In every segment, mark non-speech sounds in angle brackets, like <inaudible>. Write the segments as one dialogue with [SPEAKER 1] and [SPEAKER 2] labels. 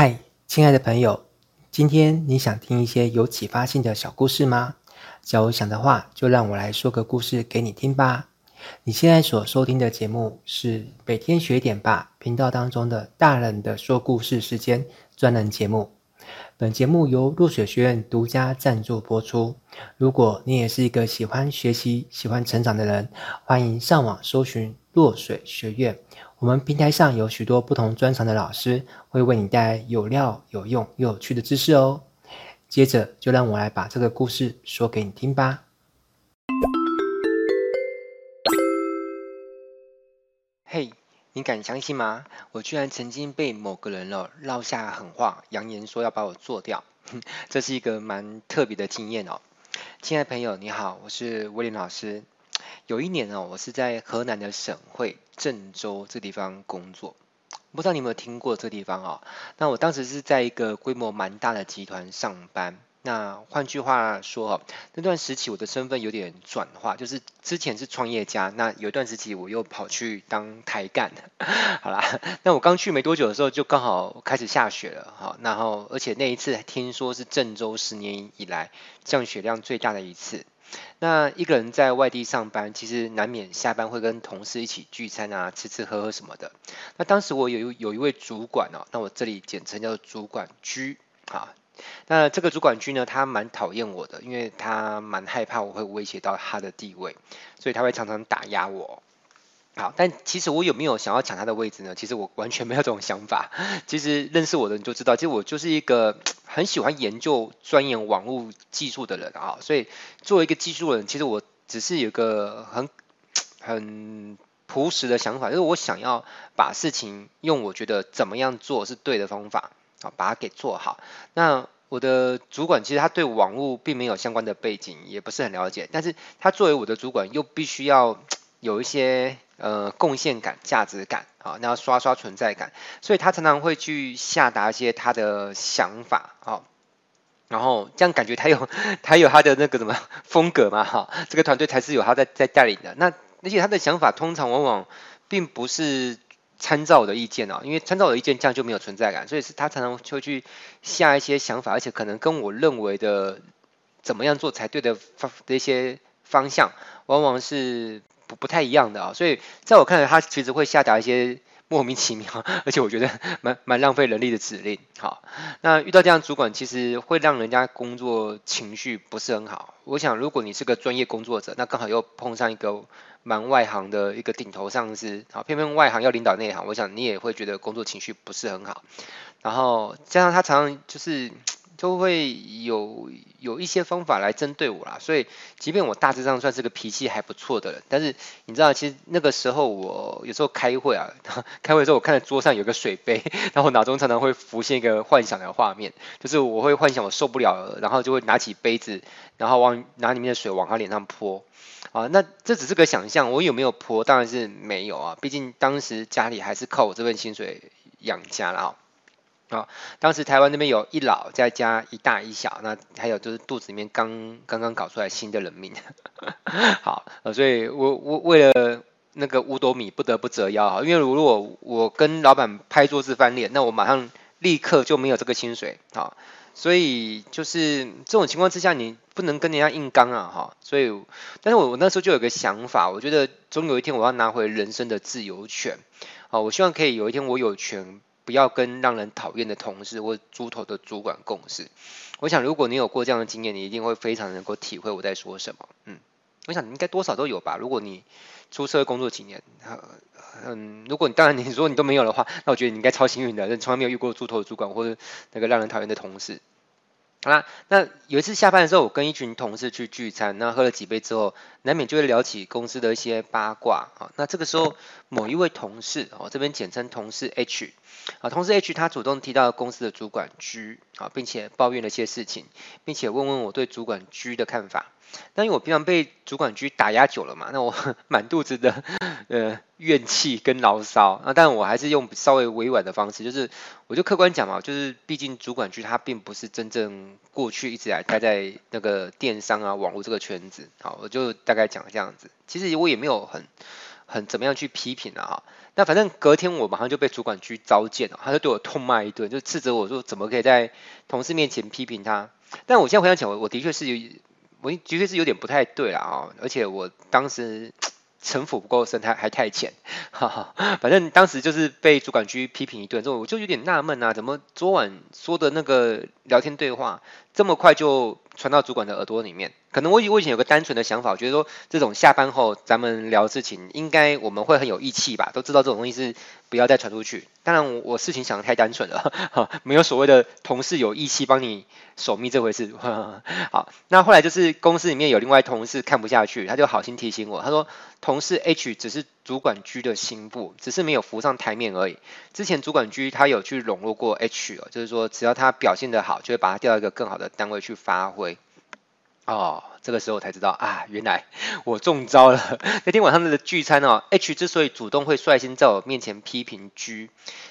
[SPEAKER 1] 嗨，亲爱的朋友，今天你想听一些有启发性的小故事吗？假如想的话，就让我来说个故事给你听吧。你现在所收听的节目是每天学点吧频道当中的大人的说故事时间专栏节目。本节目由落水学院独家赞助播出。如果你也是一个喜欢学习、喜欢成长的人，欢迎上网搜寻落水学院。我们平台上有许多不同专长的老师，会为你带来有料、有用又有趣的知识哦。接着，就让我来把这个故事说给你听吧。嘿，你敢相信吗？我居然曾经被某个人哦撂下狠话，扬言说要把我做掉。<laughs> 这是一个蛮特别的经验哦。亲爱的朋友，你好，我是威廉老师。有一年哦，我是在河南的省会郑州这地方工作，不知道你有没有听过这地方哦？那我当时是在一个规模蛮大的集团上班。那换句话说哦，那段时期我的身份有点转化，就是之前是创业家，那有一段时期我又跑去当台干。<laughs> 好啦，那我刚去没多久的时候，就刚好开始下雪了哈。然后而且那一次听说是郑州十年以来降雪量最大的一次。那一个人在外地上班，其实难免下班会跟同事一起聚餐啊，吃吃喝喝什么的。那当时我有有一位主管哦，那我这里简称叫主管居啊。那这个主管居呢，他蛮讨厌我的，因为他蛮害怕我会威胁到他的地位，所以他会常常打压我。好，但其实我有没有想要抢他的位置呢？其实我完全没有这种想法。其实认识我的人就知道，其实我就是一个很喜欢研究、钻研网络技术的人啊。所以作为一个技术人，其实我只是有个很很朴实的想法，就是我想要把事情用我觉得怎么样做是对的方法啊，把它给做好。那我的主管其实他对网络并没有相关的背景，也不是很了解，但是他作为我的主管，又必须要有一些。呃，贡献感、价值感，啊，那要刷刷存在感，所以他常常会去下达一些他的想法，啊，然后这样感觉他有 <laughs> 他有他的那个什么风格嘛，哈，这个团队才是有他在在带领的。那而且他的想法通常往往并不是参照我的意见哦，因为参照我的意见这样就没有存在感，所以是他常常会去下一些想法，而且可能跟我认为的怎么样做才对的方的一些方向，往往是。不不太一样的啊，所以在我看来，他其实会下达一些莫名其妙，<laughs> 而且我觉得蛮蛮浪费人力的指令。好，那遇到这样主管，其实会让人家工作情绪不是很好。我想，如果你是个专业工作者，那刚好又碰上一个蛮外行的一个顶头上司，好，偏偏外行要领导内行，我想你也会觉得工作情绪不是很好。然后加上他常常就是。就会有有一些方法来针对我啦，所以即便我大致上算是个脾气还不错的人，但是你知道，其实那个时候我有时候开会啊，<laughs> 开会的时候我看到桌上有个水杯，<laughs> 然后脑中常常会浮现一个幻想的画面，就是我会幻想我受不了了，然后就会拿起杯子，然后往拿里面的水往他脸上泼啊，那这只是个想象，我有没有泼？当然是没有啊，毕竟当时家里还是靠我这份薪水养家了啊。啊、哦，当时台湾那边有一老再加一大一小，那还有就是肚子里面刚刚刚搞出来新的人命，<laughs> 好，呃所以我我为了那个五斗米不得不折腰啊，因为如果我跟老板拍桌子翻脸，那我马上立刻就没有这个薪水，好，所以就是这种情况之下，你不能跟人家硬刚啊，哈，所以，但是我我那时候就有个想法，我觉得总有一天我要拿回人生的自由权，好，我希望可以有一天我有权。不要跟让人讨厌的同事或猪头的主管共事。我想，如果你有过这样的经验，你一定会非常能够体会我在说什么。嗯，我想你应该多少都有吧。如果你出社会工作几年，嗯，如果当然你说你都没有的话，那我觉得你应该超幸运的，从来没有遇过猪头的主管或者那个让人讨厌的同事。好啦，那有一次下班的时候，我跟一群同事去聚餐，那喝了几杯之后，难免就会聊起公司的一些八卦啊。那这个时候，某一位同事，哦这边简称同事 H，啊，同事 H 他主动提到公司的主管 G，啊，并且抱怨了一些事情，并且问问我对主管 G 的看法。但因为我平常被主管 G 打压久了嘛，那我 <laughs> 满肚子的呃怨气跟牢骚啊，但我还是用稍微委婉的方式，就是我就客观讲嘛，就是毕竟主管 G 他并不是真正过去一直来待在那个电商啊网络这个圈子，好，我就大概讲这样子。其实我也没有很很怎么样去批评了哈，那反正隔天我马上就被主管局召见了，他就对我痛骂一顿，就斥责我说怎么可以在同事面前批评他。但我现在回想起来，我的确是有，我的确是有点不太对了啊，而且我当时。城府不够深，还还太浅，哈哈。反正当时就是被主管局批评一顿之后，我就有点纳闷啊，怎么昨晚说的那个聊天对话，这么快就传到主管的耳朵里面？可能我以我以前有个单纯的想法，觉得说这种下班后咱们聊事情，应该我们会很有义气吧，都知道这种东西是不要再传出去。当然我，事情想的太单纯了，哈，<laughs> 没有所谓的同事有义气帮你守密这回事。<laughs> 好，那后来就是公司里面有另外同事看不下去，他就好心提醒我，他说同事 H 只是主管 G 的心腹，只是没有浮上台面而已。之前主管 G 他有去笼络过 H，哦就是说只要他表现得好，就会把他调到一个更好的单位去发挥。哦，这个时候我才知道啊，原来我中招了。<laughs> 那天晚上的聚餐哦，H 之所以主动会率先在我面前批评 G，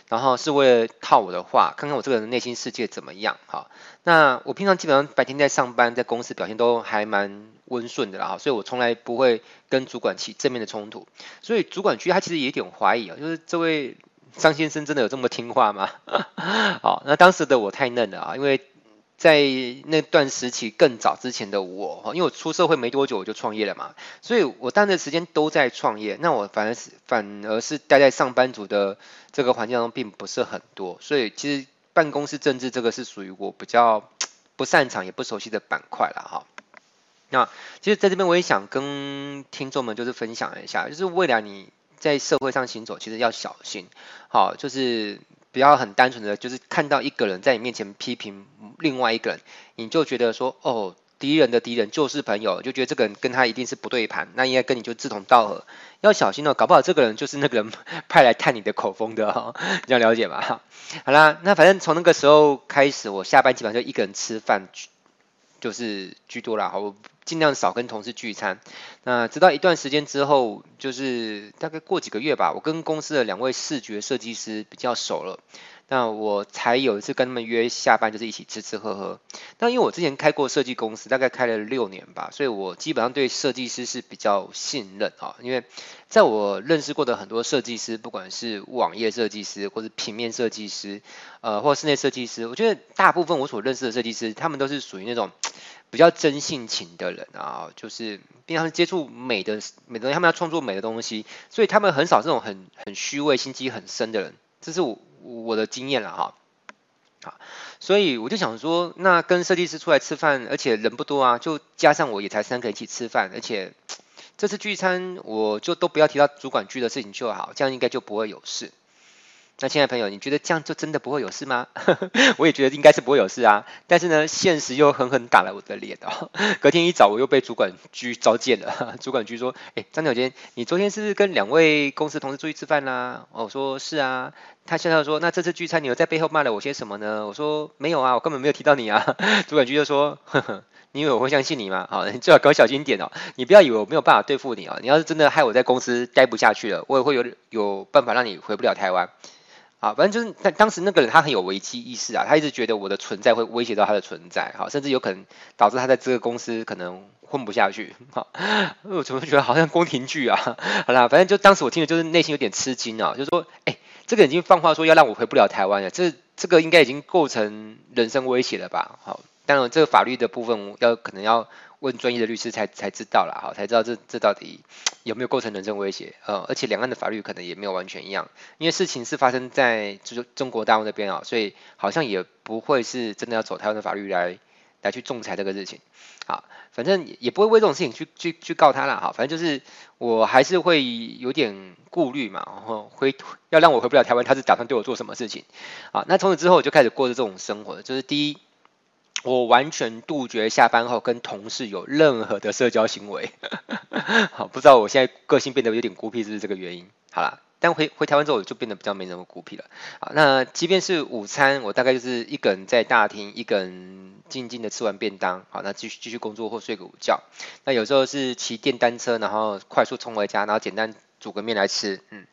[SPEAKER 1] 然后是为了套我的话，看看我这个人的内心世界怎么样。哈，那我平常基本上白天在上班，在公司表现都还蛮温顺的啦，所以我从来不会跟主管起正面的冲突。所以主管 G 他其实也有点怀疑啊，就是这位张先生真的有这么听话吗？<laughs> 好，那当时的我太嫩了啊，因为。在那段时期更早之前的我，因为我出社会没多久我就创业了嘛，所以我当的时间都在创业，那我反而是反而是待在上班族的这个环境当中并不是很多，所以其实办公室政治这个是属于我比较 <tsk> 不擅长也不熟悉的板块了哈。那其实在这边我也想跟听众们就是分享一下，就是未来你在社会上行走，其实要小心，好，就是。不要很单纯的就是看到一个人在你面前批评另外一个人，你就觉得说哦，敌人的敌人就是朋友，就觉得这个人跟他一定是不对盘，那应该跟你就志同道合，要小心哦，搞不好这个人就是那个人派来探你的口风的哈，你要了解吧？好啦，那反正从那个时候开始，我下班基本上就一个人吃饭，就是居多啦，好。尽量少跟同事聚餐。那直到一段时间之后，就是大概过几个月吧，我跟公司的两位视觉设计师比较熟了。那我才有一次跟他们约下班，就是一起吃吃喝喝。那因为我之前开过设计公司，大概开了六年吧，所以我基本上对设计师是比较信任啊。因为在我认识过的很多设计师，不管是网页设计师，或是平面设计师，呃，或室内设计师，我觉得大部分我所认识的设计师，他们都是属于那种。比较真性情的人啊，就是平常接触美的美的，他们要创作美的东西，所以他们很少这种很很虚伪、心机很深的人，这是我我的经验了哈。好，所以我就想说，那跟设计师出来吃饭，而且人不多啊，就加上我也才三个一起吃饭，而且这次聚餐我就都不要提到主管聚的事情就好，这样应该就不会有事。那亲爱的朋友，你觉得这样就真的不会有事吗？<laughs> 我也觉得应该是不会有事啊。但是呢，现实又狠狠打了我的脸哦。<laughs> 隔天一早，我又被主管局召见了。<laughs> 主管局说：“哎，张小坚，你昨天是不是跟两位公司同事出去吃饭啦？”我说：“是啊。”他笑笑说：“那这次聚餐，你有在背后骂了我些什么呢？”我说：“没有啊，我根本没有提到你啊。”主管局就说：“呵呵，你以为我会相信你吗？好，你最好搞小心点哦。你不要以为我没有办法对付你哦。你要是真的害我在公司待不下去了，我也会有有办法让你回不了台湾。”啊，反正就是但当时那个人他很有危机意识啊，他一直觉得我的存在会威胁到他的存在，好，甚至有可能导致他在这个公司可能混不下去。好，<laughs> 我怎么觉得好像宫廷剧啊？好啦，反正就当时我听的就是内心有点吃惊啊，就是说，哎，这个已经放话说要让我回不了台湾了，这这个应该已经构成人身威胁了吧？好，当然这个法律的部分要可能要。问专业的律师才才知道啦，好，才知道这这到底有没有构成人身威胁，呃，而且两岸的法律可能也没有完全一样，因为事情是发生在中中国大陆那边啊，所以好像也不会是真的要走台湾的法律来来去仲裁这个事情，好，反正也不会为这种事情去去去告他啦，哈，反正就是我还是会有点顾虑嘛，然后回要让我回不了台湾，他是打算对我做什么事情，啊，那从此之后我就开始过着这种生活，就是第一。我完全杜绝下班后跟同事有任何的社交行为。<laughs> 好，不知道我现在个性变得有点孤僻，是不是这个原因？好啦，但回回台湾之后，我就变得比较没那么孤僻了。好，那即便是午餐，我大概就是一个人在大厅，一个人静静的吃完便当。好，那继续继续工作或睡个午觉。那有时候是骑电单车，然后快速冲回家，然后简单煮个面来吃。嗯，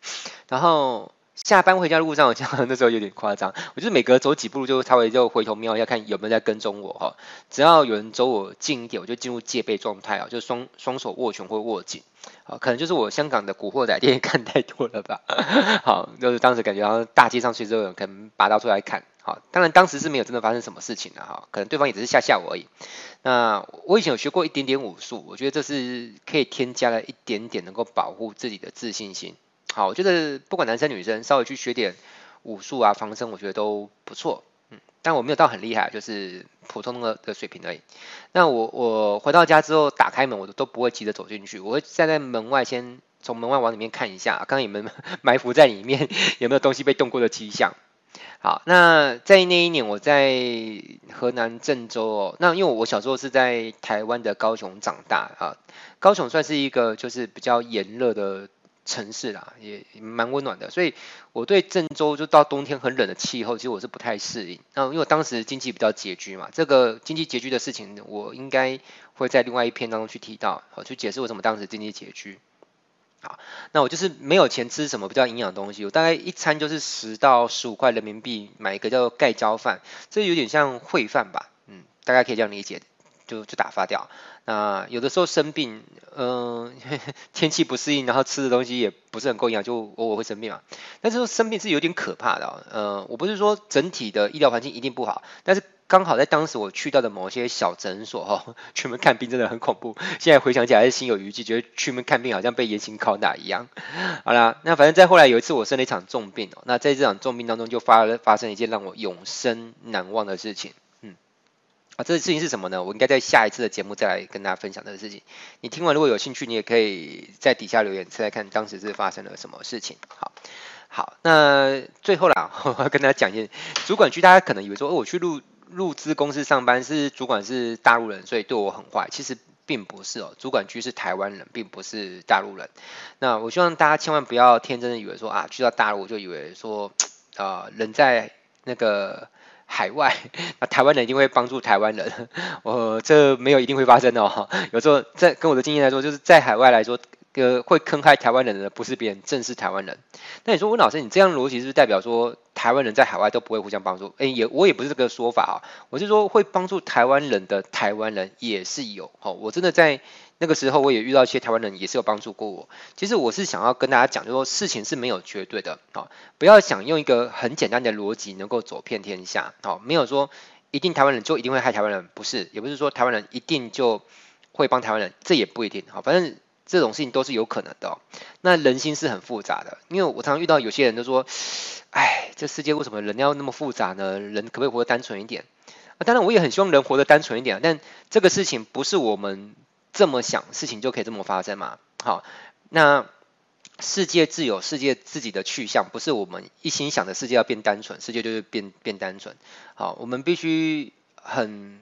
[SPEAKER 1] 然后下班回家的路上，我讲那时候有点夸张，我就是每隔走几步路就稍微就回头瞄一下，看有没有在跟踪我哈。只要有人走我近一点，我就进入戒备状态啊，就双双手握拳或握紧。好，可能就是我香港的古惑仔电影看太多了吧。<laughs> 好，就是当时感觉好像大街上随时有可能拔刀出来看。好，当然当时是没有真的发生什么事情的哈，可能对方也只是吓吓我而已。那我以前有学过一点点武术，我觉得这是可以添加了一点点能够保护自己的自信心。好，我觉得不管男生女生，稍微去学点武术啊、防身，我觉得都不错。嗯，但我没有到很厉害，就是普通的的水平而已。那我我回到家之后，打开门，我都不会急着走进去，我会站在门外，先从门外往里面看一下，看看有没有 <laughs> 埋伏在里面，有没有东西被动过的迹象。好，那在那一年，我在河南郑州哦。那因为我小时候是在台湾的高雄长大啊，高雄算是一个就是比较炎热的。城市啦，也蛮温暖的，所以我对郑州就到冬天很冷的气候，其实我是不太适应。那因为当时经济比较拮据嘛，这个经济拮据的事情，我应该会在另外一篇当中去提到，好，去解释为什么当时经济拮据。好，那我就是没有钱吃什么比较营养的东西，我大概一餐就是十到十五块人民币买一个叫盖浇饭，这有点像烩饭吧，嗯，大概可以这样理解，就就打发掉。那有的时候生病，嗯、呃，<laughs> 天气不适应，然后吃的东西也不是很够营养，就偶尔会生病嘛。但是说生病是有点可怕的、哦，呃，我不是说整体的医疗环境一定不好，但是刚好在当时我去到的某些小诊所哈、哦，<laughs> 去门看病真的很恐怖。现在回想起来还是心有余悸，觉得去门看病好像被严刑拷打一样。好啦，那反正在后来有一次我生了一场重病哦，那在这场重病当中就发发生一件让我永生难忘的事情。啊，这个事情是什么呢？我应该在下一次的节目再来跟大家分享这个事情。你听完如果有兴趣，你也可以在底下留言，猜猜看当时是发生了什么事情。好，好，那最后啦，<laughs> 我要跟大家讲一件，主管区大家可能以为说，哦，我去入入资公司上班是主管是大陆人，所以对我很坏。其实并不是哦，主管区是台湾人，并不是大陆人。那我希望大家千万不要天真的以为说啊，去到大陆就以为说 <tsk> 啊，人在那个。海外，<laughs> 那台湾人一定会帮助台湾人，我 <laughs> 这没有一定会发生的哦。<laughs> 有时候在跟我的经验来说，就是在海外来说，呃，会坑害台湾人的不是别人，正是台湾人。那你说温老师，你这样逻辑是不是代表说台湾人在海外都不会互相帮助？哎，也我也不是这个说法啊，我是说会帮助台湾人的台湾人也是有。哦，我真的在。那个时候我也遇到一些台湾人，也是有帮助过我。其实我是想要跟大家讲，就说事情是没有绝对的，好，不要想用一个很简单的逻辑能够走遍天下，好，没有说一定台湾人就一定会害台湾人，不是，也不是说台湾人一定就会帮台湾人，这也不一定，好，反正这种事情都是有可能的。那人心是很复杂的，因为我常常遇到有些人都说，哎，这世界为什么人要那么复杂呢？人可不可以活得单纯一点？啊，当然我也很希望人活得单纯一点，但这个事情不是我们。这么想，事情就可以这么发生嘛？好，那世界自有世界自己的去向，不是我们一心想的世界要变单纯，世界就是变变单纯。好，我们必须很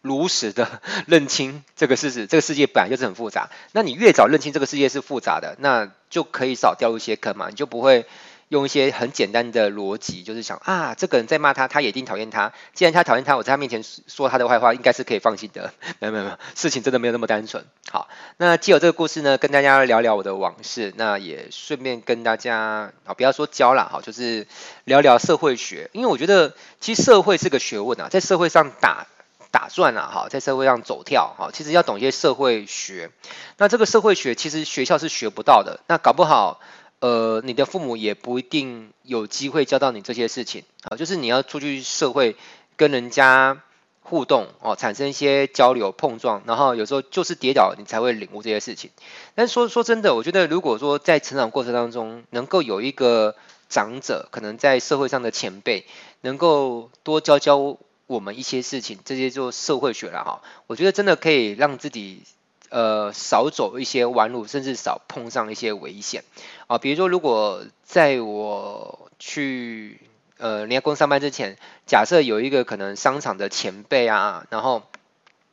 [SPEAKER 1] 如实的 <laughs> 认清这个事实，这个世界本来就是很复杂。那你越早认清这个世界是复杂的，那就可以少掉一些坑嘛，你就不会。用一些很简单的逻辑，就是想啊，这个人在骂他，他也一定讨厌他。既然他讨厌他，我在他面前说他的坏话，应该是可以放心的。<laughs> 没有没有没有，事情真的没有那么单纯。好，那既有这个故事呢，跟大家聊聊我的往事，那也顺便跟大家啊，不要说教了，哈，就是聊聊社会学。因为我觉得其实社会是个学问啊，在社会上打打转啊，哈，在社会上走跳，哈，其实要懂一些社会学。那这个社会学其实学校是学不到的，那搞不好。呃，你的父母也不一定有机会教到你这些事情，好，就是你要出去社会跟人家互动哦，产生一些交流碰撞，然后有时候就是跌倒，你才会领悟这些事情。但说说真的，我觉得如果说在成长过程当中能够有一个长者，可能在社会上的前辈，能够多教教我们一些事情，这些就社会学了哈。我觉得真的可以让自己。呃，少走一些弯路，甚至少碰上一些危险啊。比如说，如果在我去呃人家公司上班之前，假设有一个可能商场的前辈啊，然后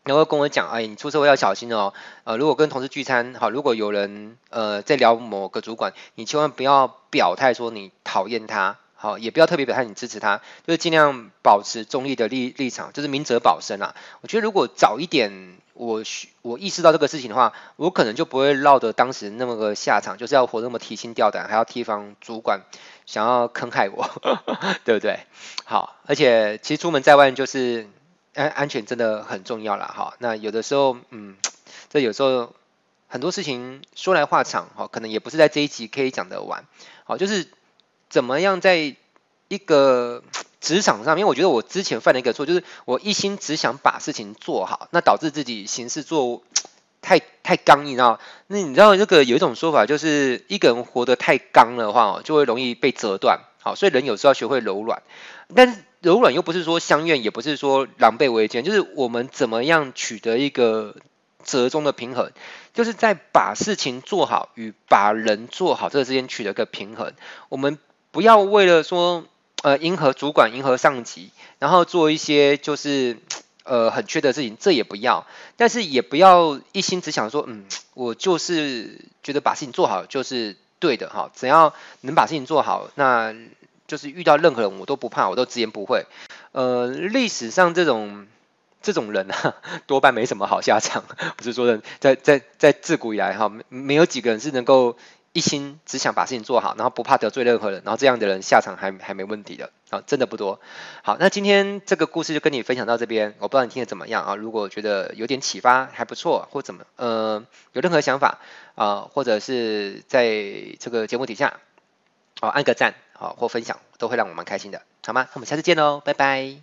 [SPEAKER 1] 然后跟我讲，哎，你出社会要小心哦。呃，如果跟同事聚餐，好，如果有人呃在聊某个主管，你千万不要表态说你讨厌他好，也不要特别表态你支持他，就是尽量保持中立的立立场，就是明哲保身啊。我觉得如果早一点我我意识到这个事情的话，我可能就不会落得当时那么个下场，就是要活那么提心吊胆，还要提防主管想要坑害我，<laughs> 对不对？好，而且其实出门在外就是安安全真的很重要啦。哈。那有的时候，嗯，这有时候。很多事情说来话长，哈，可能也不是在这一集可以讲得完，好，就是怎么样在一个 <tsk> 职场上面，因为我觉得我之前犯了一个错，就是我一心只想把事情做好，那导致自己行事做 <tsk> 太太刚硬啊。那你知道这个有一种说法，就是一个人活得太刚的话，就会容易被折断，好，所以人有时候要学会柔软，但是柔软又不是说相怨，也不是说狼狈为奸，就是我们怎么样取得一个。折中的平衡，就是在把事情做好与把人做好这个之间取得一个平衡。我们不要为了说，呃，迎合主管、迎合上级，然后做一些就是呃很缺的事情，这也不要。但是也不要一心只想说，嗯，我就是觉得把事情做好就是对的哈。只要能把事情做好，那就是遇到任何人我都不怕，我都直言不讳。呃，历史上这种。这种人啊，<laughs> 多半没什么好下场。不是说的，在在在自古以来哈，没没有几个人是能够一心只想把事情做好，然后不怕得罪任何人，然后这样的人下场还还没问题的啊，真的不多。好，那今天这个故事就跟你分享到这边，我不知道你听得怎么样啊？如果觉得有点启发，还不错，或怎么呃有任何想法啊，或者是在这个节目底下，好按个赞好或分享，都会让我蛮开心的，好吗？那我们下次见喽，拜拜。